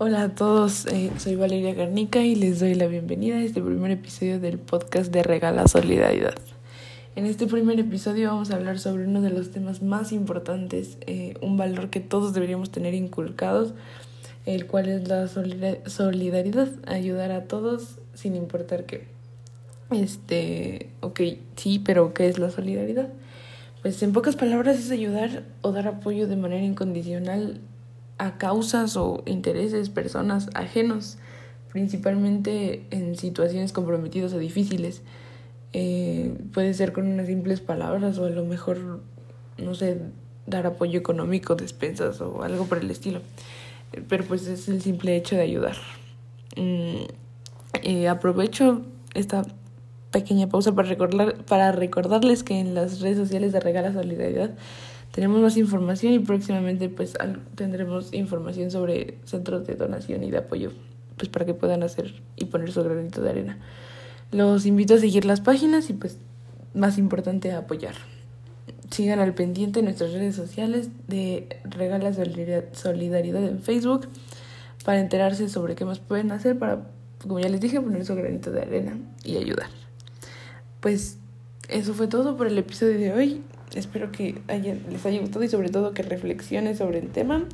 Hola a todos, eh, soy Valeria Garnica y les doy la bienvenida a este primer episodio del podcast de Regala Solidaridad. En este primer episodio vamos a hablar sobre uno de los temas más importantes, eh, un valor que todos deberíamos tener inculcados, el cual es la solidaridad, ayudar a todos sin importar qué. Este, ok, sí, pero ¿qué es la solidaridad? Pues en pocas palabras es ayudar o dar apoyo de manera incondicional a causas o intereses, personas ajenos, principalmente en situaciones comprometidas o difíciles. Eh, puede ser con unas simples palabras o a lo mejor, no sé, dar apoyo económico, despensas o algo por el estilo. Pero pues es el simple hecho de ayudar. Mm, eh, aprovecho esta pequeña pausa para, recordar, para recordarles que en las redes sociales de Regala Solidaridad tenemos más información y próximamente pues tendremos información sobre centros de donación y de apoyo pues para que puedan hacer y poner su granito de arena. Los invito a seguir las páginas y pues más importante apoyar. Sigan al pendiente en nuestras redes sociales de Regala Solidaridad en Facebook para enterarse sobre qué más pueden hacer para, como ya les dije, poner su granito de arena y ayudar. Pues eso fue todo por el episodio de hoy. Espero que les haya gustado y sobre todo que reflexiones sobre el tema.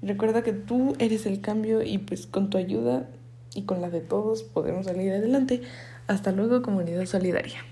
Recuerda que tú eres el cambio y pues con tu ayuda y con la de todos podemos salir adelante. Hasta luego, comunidad solidaria.